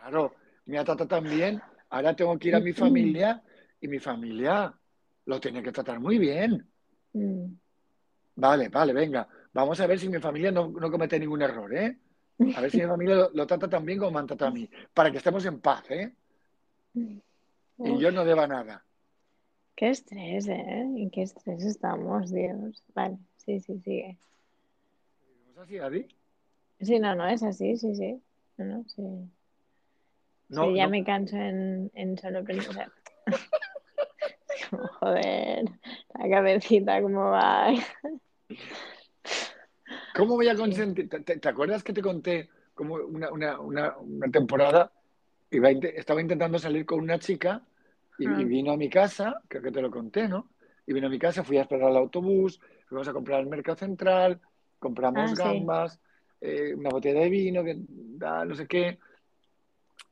Claro, me ha tratado tan bien, ahora tengo que ir a mi familia y mi familia lo tiene que tratar muy bien. Mm, Vale, vale, venga. Vamos a ver si mi familia no, no comete ningún error, ¿eh? A ver si mi familia lo, lo trata tan bien como me han tratado a mí. Para que estemos en paz, ¿eh? Y Uf, yo no deba nada. Qué estrés, ¿eh? ¿En qué estrés estamos, Dios? Vale, sí, sí, sigue. ¿Es así, Adi? Sí, no, no, es así, sí, sí. No, no, sí. No, Sí, ya no. me canso en, en solo pensar. Como, joder, la cabecita, ¿cómo va? ¿Cómo voy a consentir? ¿Te, te- te acuerdas que te conté como una, una- una- una temporada? Iba estaba intentando salir con una chica y, Ah. y vino a mi casa, creo que te lo conté, ¿no? Y vino a mi casa, fui a esperar al autobús, fuimos a comprar al mercado central, compramos Ah, sí. gambas, eh, una botella de vino, que, da, no sé qué.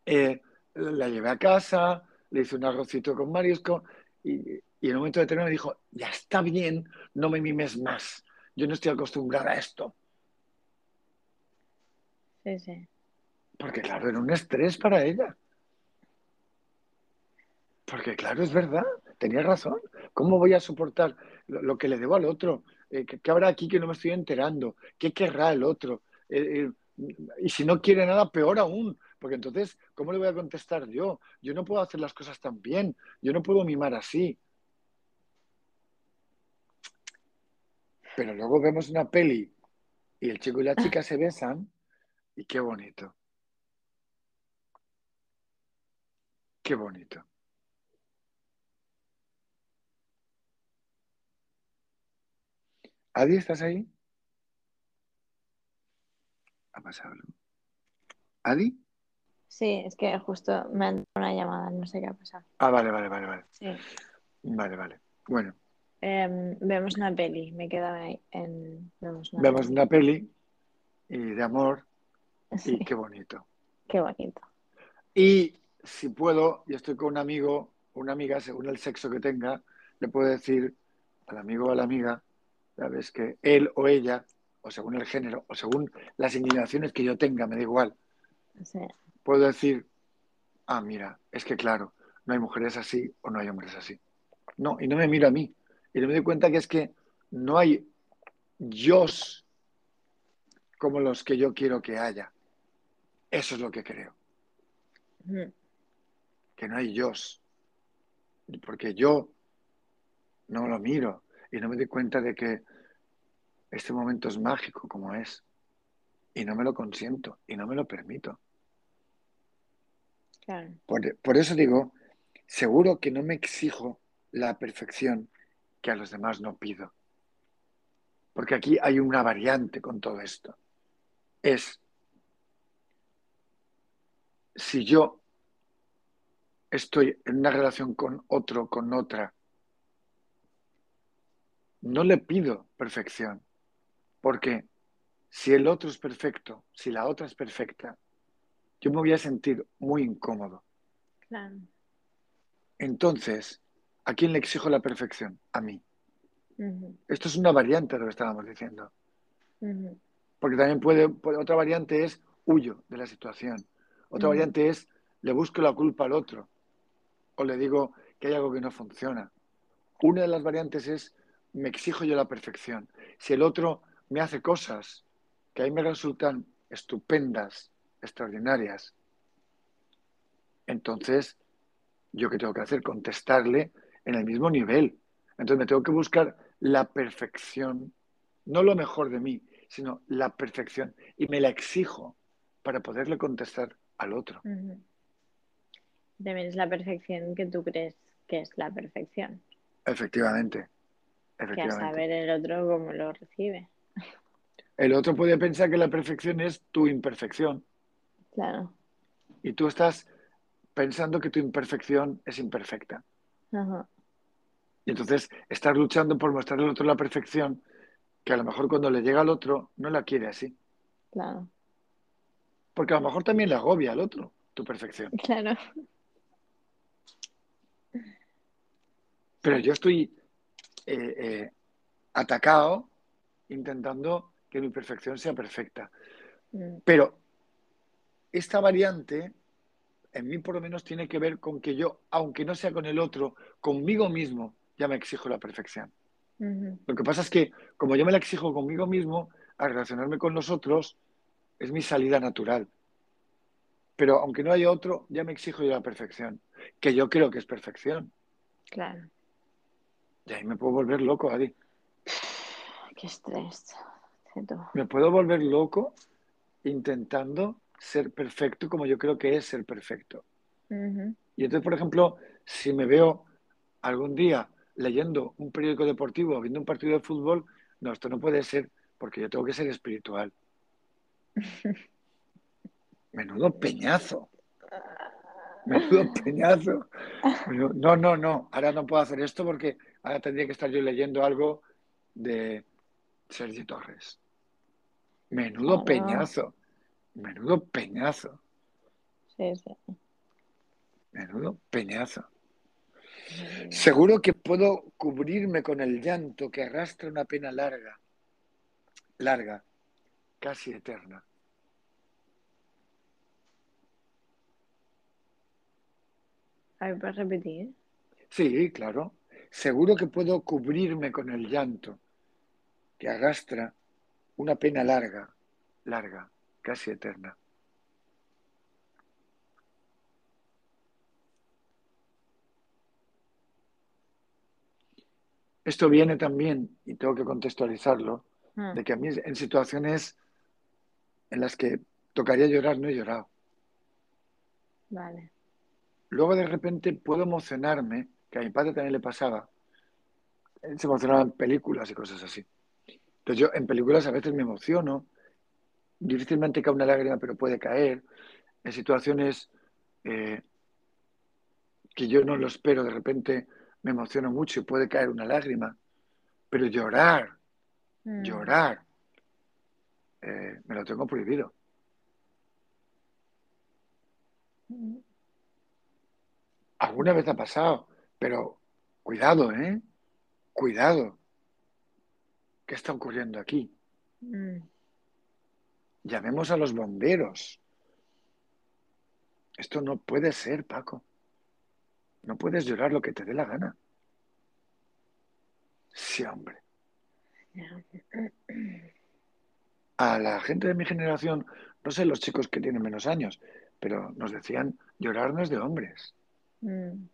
Eh, la llevé a casa, le hice un arrocito con marisco y, y en un momento determinado me dijo, ya está bien, no me mimes más. Yo no estoy acostumbrada a esto. Sí, sí. Porque claro, era un estrés para ella. Porque claro, es verdad, tenía razón. ¿Cómo voy a soportar lo, lo que le debo al otro? Eh, ¿qué, qué habrá aquí que no me estoy enterando? ¿Qué querrá el otro? Eh, eh, y si no quiere nada, peor aún. Porque entonces, ¿cómo le voy a contestar yo? Yo no puedo hacer las cosas tan bien. Yo no puedo mimar así. Pero luego vemos una peli y el chico y la chica se besan y qué bonito. Qué bonito. Adi, ¿estás ahí? ¿Ha pasado algo? ¿Adi? Sí, es que justo me han dado una llamada, no sé qué ha pasado. Ah, vale, vale, vale, vale. Sí. Vale, vale. Bueno, Em, vemos una peli, me queda ahí en... Vemos una vemos peli. una peli y de amor Sí, y qué bonito. qué bonito. Y si puedo, y estoy con un amigo una amiga, según el sexo que tenga, le puedo decir al amigo o a la amiga, sabes que él o ella, o según el género, o según las inclinaciones que yo tenga, me da igual, Sí, puedo decir, ah, mira, es que claro, no hay mujeres así o no hay hombres así. No, y no me miro a mí. Y no me doy cuenta que es que no hay yo como los que yo quiero que haya. Eso es lo que creo. Mm, que no hay yo. Porque yo no lo miro. Y no me doy cuenta de que este momento es mágico como es. Y no me lo consiento y no me lo permito. Por, por eso digo, seguro que no me exijo la perfección que a los demás no pido. Porque aquí hay una variante con todo esto. Es, si yo estoy en una relación con otro, con otra, no le pido perfección, porque si el otro es perfecto, si la otra es perfecta, yo me voy a sentir muy incómodo. Claro. Entonces, ¿a quién le exijo la perfección? A mí. Esto es una variante de lo que estábamos diciendo. Porque también puede, otra variante es huyo de la situación. Otra variante es le busco la culpa al otro o le digo que hay algo que no funciona. Una de las variantes es me exijo yo la perfección. Si el otro me hace cosas que a mí me resultan estupendas, extraordinarias, entonces yo qué tengo que hacer? Contestarle en el mismo nivel. Entonces me tengo que buscar la perfección, no lo mejor de mí, sino la perfección. Y me la exijo para poderle contestar al otro. También es la perfección que tú crees que es la perfección. Efectivamente. Que a saber el otro cómo lo recibe. El otro puede pensar que la perfección es tu imperfección. Claro. Y tú estás pensando que tu imperfección es imperfecta. Y entonces estás luchando por mostrarle al otro la perfección que a lo mejor cuando le llega al otro no la quiere así. Claro. Porque a lo mejor también le agobia al otro tu perfección. Claro. Pero yo estoy eh, eh, atacado intentando que mi perfección sea perfecta. Mm. Pero esta variante, en mí por lo menos, tiene que ver con que yo, aunque no sea con el otro, conmigo mismo, ya me exijo la perfección. Lo que pasa es que, como yo me la exijo conmigo mismo, al relacionarme con los otros, es mi salida natural. Pero aunque no haya otro, ya me exijo yo la perfección, que yo creo que es perfección. Claro. Y ahí me puedo volver loco, Adi. Qué estrés. Me puedo volver loco intentando ser perfecto como yo creo que es ser perfecto. Y entonces, por ejemplo, si me veo algún día leyendo un periódico deportivo o viendo un partido de fútbol, no, esto no puede ser porque yo tengo que ser espiritual. Menudo peñazo. Menudo peñazo. No, no, no. Ahora no puedo hacer esto porque ahora tendría que estar yo leyendo algo de Sergio Torres. Menudo peñazo. Menudo peñazo. Sí, sí. Menudo peñazo. Seguro que puedo cubrirme con el llanto que arrastra una pena larga, larga, casi eterna. A ver, ¿puedes repetir? Sí, claro. Seguro que puedo cubrirme con el llanto que arrastra una pena larga, larga, casi eterna. Esto viene también, y tengo que contextualizarlo, hmm. de que a mí en situaciones en las que tocaría llorar no he llorado. Vale. Luego de repente puedo emocionarme que a mi padre también le pasaba. Él se emocionaba en películas y cosas así. Entonces yo en películas a veces me emociono, difícilmente cae una lágrima, pero puede caer. En situaciones eh, que yo no lo espero, de repente me emociono mucho y puede caer una lágrima. Pero llorar, mm. llorar, eh, me lo tengo prohibido. Mm. Alguna vez ha pasado, pero cuidado, ¿eh? Cuidado. ¿Qué está ocurriendo aquí? Mm. Llamemos a los bomberos. Esto no puede ser, Paco. No puedes llorar lo que te dé la gana. Sí, hombre. A la gente de mi generación, no sé los chicos que tienen menos años, pero nos decían, llorar no es de hombres. Mm.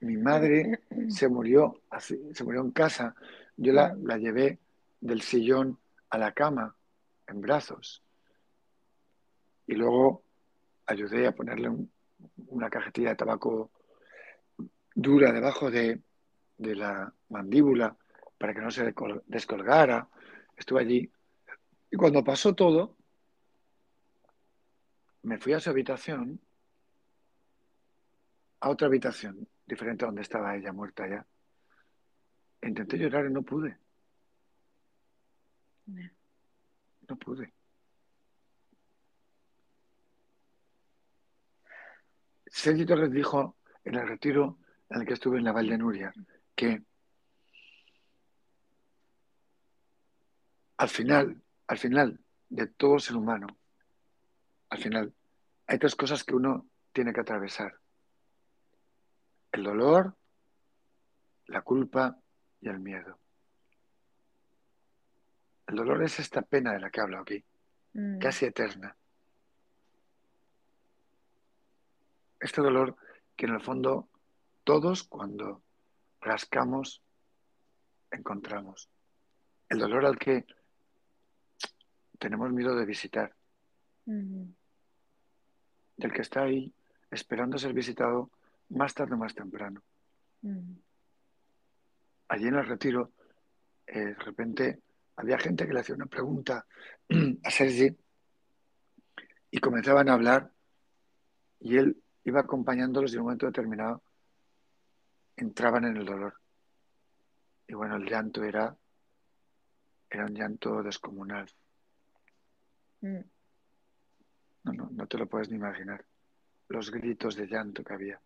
Mi madre se murió, se murió en casa. Yo la, la llevé del sillón a la cama en brazos. Y luego ayudé a ponerle una cajetilla de tabaco dura debajo de, de la mandíbula para que no se descolgara. Estuve allí. Y cuando pasó todo, me fui a su habitación, a otra habitación, diferente a donde estaba ella muerta ya. Intenté llorar y no pude. No pude. Sergio Torres dijo en el retiro en el que estuve en la Val de Nuria que al final, al final de todo ser humano, al final hay tres cosas que uno tiene que atravesar. El dolor, la culpa y el miedo. El dolor es esta pena de la que hablo aquí, mm. casi eterna. Este dolor que en el fondo todos cuando rascamos encontramos. El dolor al que tenemos miedo de visitar. Del que está ahí esperando ser visitado más tarde o más temprano. Allí en el retiro, eh, de repente había gente que le hacía una pregunta a Sergi y comenzaban a hablar y él iba acompañándolos y en un momento determinado entraban en el dolor. Y bueno, el llanto era, era un llanto descomunal. Mm. No, no, no te lo puedes ni imaginar. Los gritos de llanto que había.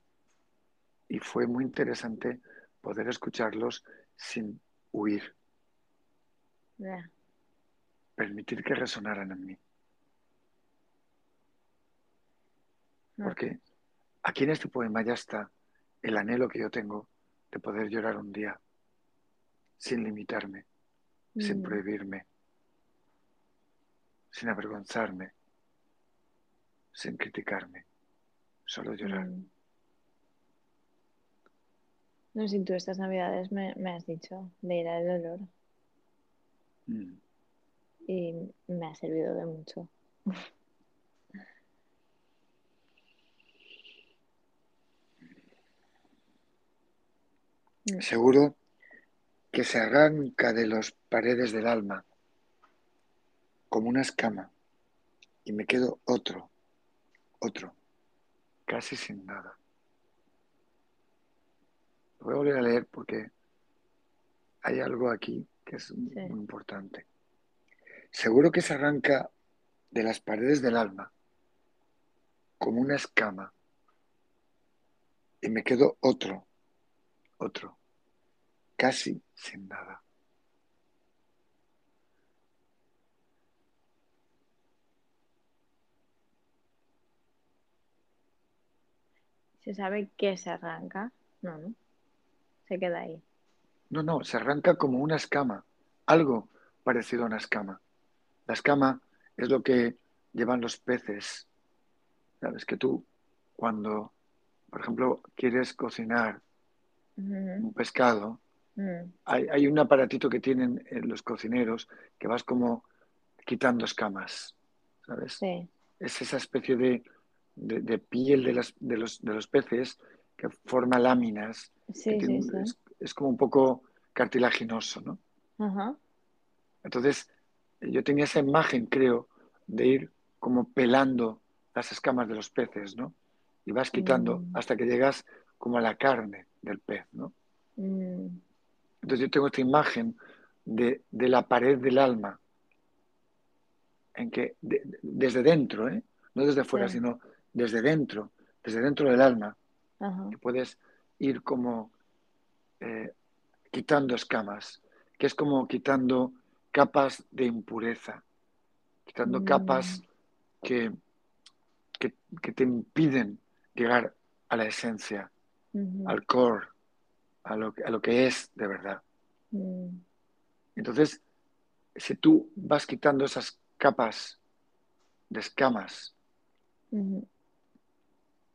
Y fue muy interesante poder escucharlos sin huir. Permitir que resonaran en mí. Ah. Porque aquí en este poema ya está el anhelo que yo tengo de poder llorar un día sin limitarme, sin mm. prohibirme, sin avergonzarme, sin criticarme, solo llorar. Mm. No, si tú estas navidades me, has dicho de ir al dolor. Mm. Y me ha servido de mucho. Seguro que se arranca de las paredes del alma como una escama y me quedo otro, otro, casi sin nada. Voy a volver a leer porque hay algo aquí que es muy importante. Seguro que se arranca de las paredes del alma como una escama y me quedo otro, otro, casi sin nada. ¿Se sabe qué se arranca? No, no. Se queda ahí. No, no, se arranca como una escama, algo parecido a una escama. La escama es lo que llevan los peces. Sabes que tú, cuando, por ejemplo, quieres cocinar un pescado, mm. hay, un aparatito que tienen los cocineros que vas como quitando escamas, ¿sabes? Es esa especie de, de, piel de, las, de, los, de, los, peces que forma láminas. Es, como un poco cartilaginoso, ¿no? Entonces, yo tenía esa imagen, creo, de ir como pelando las escamas de los peces, ¿no? Y vas quitando mm. hasta que llegas como a la carne del pez, ¿no? Mm. Entonces yo tengo esta imagen de, la pared del alma, en que desde dentro, ¿eh? no desde fuera, sino desde dentro, desde dentro del alma, que puedes ir como eh, quitando escamas, que es como quitando capas de impureza, quitando mm. capas que, que, te impiden llegar a la esencia, al core, a lo, a lo, que es de verdad. Mm. Entonces, si tú vas quitando esas capas de escamas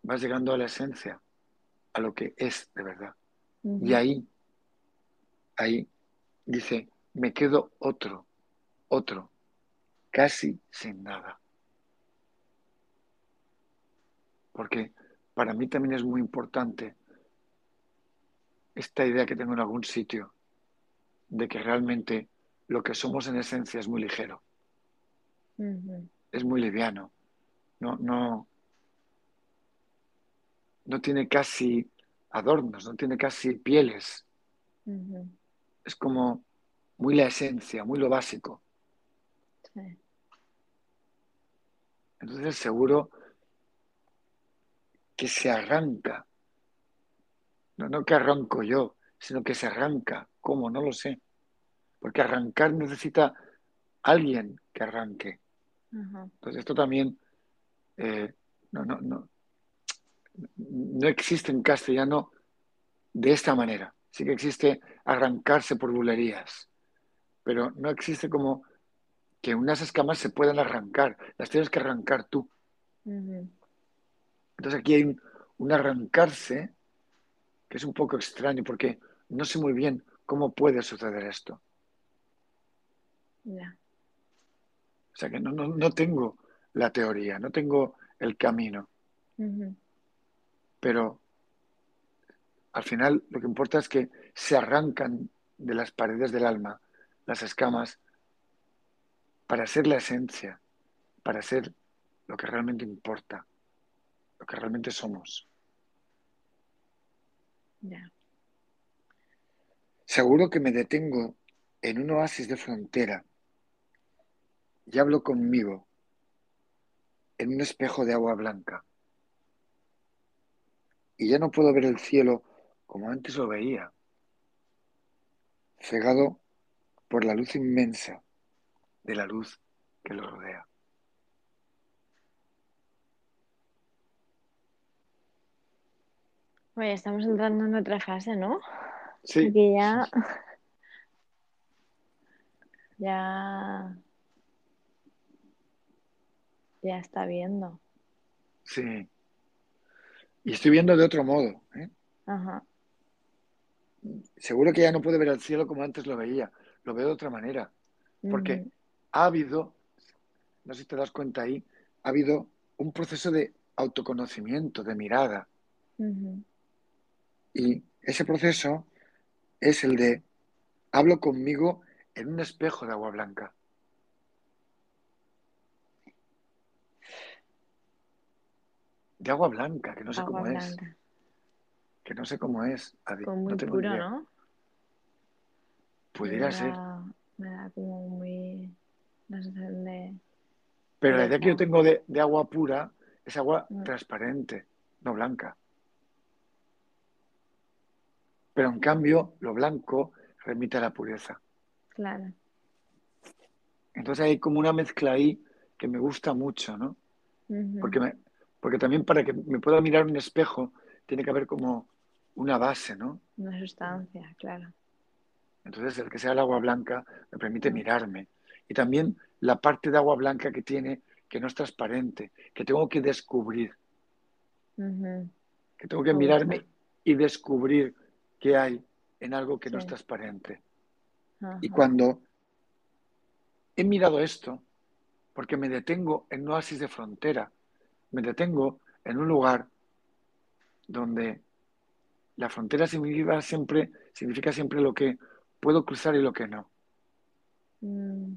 vas llegando a la esencia. A lo que es de verdad. Y ahí, ahí dice, me quedo otro, otro, casi sin nada. Porque para mí también es muy importante esta idea que tengo en algún sitio de que realmente lo que somos en esencia es muy ligero. Es muy liviano. No, no, no tiene casi adornos, no tiene casi pieles. Es como muy la esencia, muy lo básico. Entonces seguro que se arranca. No, no que arranco yo, sino que se arranca. ¿Cómo? No lo sé. Porque arrancar necesita alguien que arranque. Entonces esto también eh, no, no, no, no existe en castellano de esta manera. Sí que existe arrancarse por bulerías, pero no existe como que unas escamas se puedan arrancar, las tienes que arrancar tú. Entonces aquí hay un, arrancarse que es un poco extraño porque no sé muy bien cómo puede suceder esto. O sea que no, tengo la teoría, no tengo el camino. Pero al final lo que importa es que se arrancan de las paredes del alma las escamas para ser la esencia, para ser lo que realmente importa, lo que realmente somos. Seguro que me detengo en un oasis de frontera y hablo conmigo en un espejo de agua blanca y ya no puedo ver el cielo como antes lo veía, cegado por la luz inmensa de la luz que lo rodea. Oye, estamos entrando en otra fase, ¿no? Sí. Aquí ya. Ya. Ya está viendo. Sí. Y estoy viendo de otro modo. ¿eh? Seguro que ya no puede ver el cielo como antes lo veía. Lo veo de otra manera. Porque ha habido, no sé si te das cuenta ahí, ha habido un proceso de autoconocimiento, de mirada. Y ese proceso es el de hablo conmigo en un espejo de agua blanca. De agua blanca, que no sé cómo es. Que no sé cómo es. muy puro, ¿no? Pudiera ser. Me da como muy. No sé de. Pero la idea que yo tengo de, agua pura es agua mm. transparente, no blanca. Pero en cambio, lo blanco remite a la pureza. Claro. Entonces hay como una mezcla ahí que me gusta mucho, ¿no? Porque me, porque también para que me pueda mirar un espejo tiene que haber como una base, ¿no? Una sustancia, claro. Entonces el que sea el agua blanca me permite mirarme. Y también la parte de agua blanca que tiene que no es transparente, que tengo que descubrir. Que tengo que mirarme y descubrir qué hay en algo que no es transparente. Y cuando he mirado esto, porque me detengo en un oasis de frontera, me detengo en un lugar donde la frontera significa siempre, significa siempre lo que puedo cruzar y lo que no. Mm.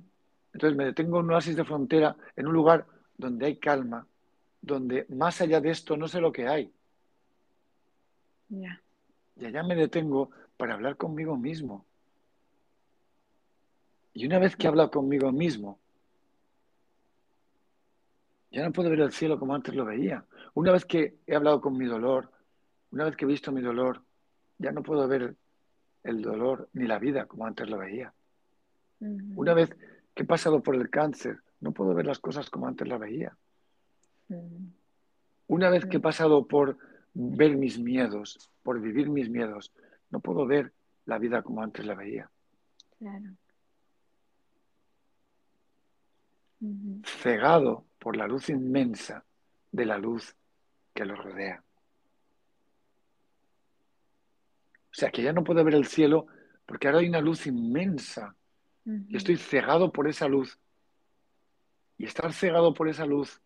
Entonces me detengo en un oasis de frontera, en un lugar donde hay calma, donde más allá de esto no sé lo que hay. Y allá me detengo para hablar conmigo mismo. Y una vez que he hablado conmigo mismo, ya no puedo ver el cielo como antes lo veía. Una vez que he hablado con mi dolor, una vez que he visto mi dolor, ya no puedo ver el dolor ni la vida como antes lo veía. Una vez que he pasado por el cáncer, no puedo ver las cosas como antes las veía. Una vez que he pasado por ver mis miedos, por vivir mis miedos, no puedo ver la vida como antes la veía. Cegado por la luz inmensa de la luz que lo rodea. O sea, que ya no puedo ver el cielo porque ahora hay una luz inmensa y estoy cegado por esa luz. Y estar cegado por esa luz,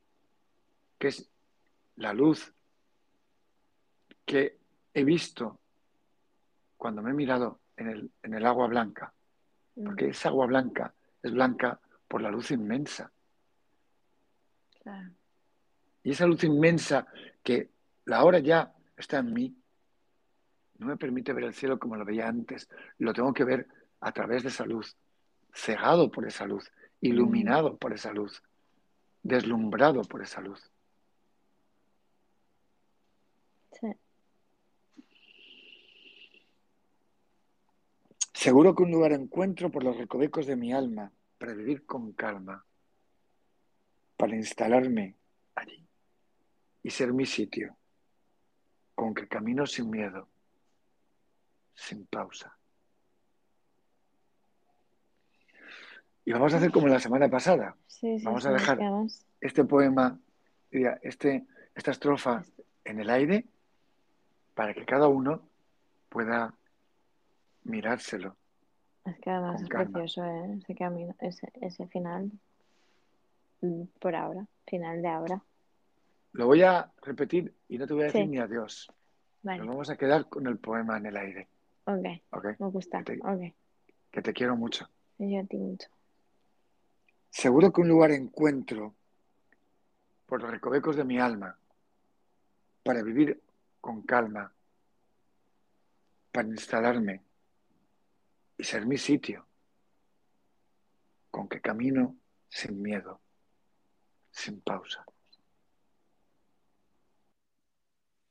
que es la luz que he visto cuando me he mirado en el, en el agua blanca, porque esa agua blanca es blanca por la luz inmensa. Claro. Y esa luz inmensa que la hora ya está en mí, no me permite ver el cielo como lo veía antes. Lo tengo que ver a través de esa luz, cegado por esa luz, iluminado por esa luz, deslumbrado por esa luz. Sí. Seguro que un lugar encuentro por los recovecos de mi alma para vivir con calma, para instalarme allí y ser mi sitio, con que camino sin miedo, sin pausa. Y vamos a hacer como la semana pasada. Sí, sí, Vamos sí, a dejar este poema, este, esta estrofa en el aire para que cada uno pueda mirárselo. Es que además es calma. precioso ¿eh? ese camino, ese, ese final. Por ahora, final de ahora. Lo voy a repetir y no te voy a decir Sí. ni adiós. Vale, Nos vamos a quedar con el poema en el aire. ok, ¿Ok? me gusta. Que te- Ok, Que te quiero mucho. yo a ti mucho. Seguro que un lugar encuentro por los recovecos de mi alma para vivir con calma, para instalarme y ser mi sitio, con que camino sin miedo, sin pausa.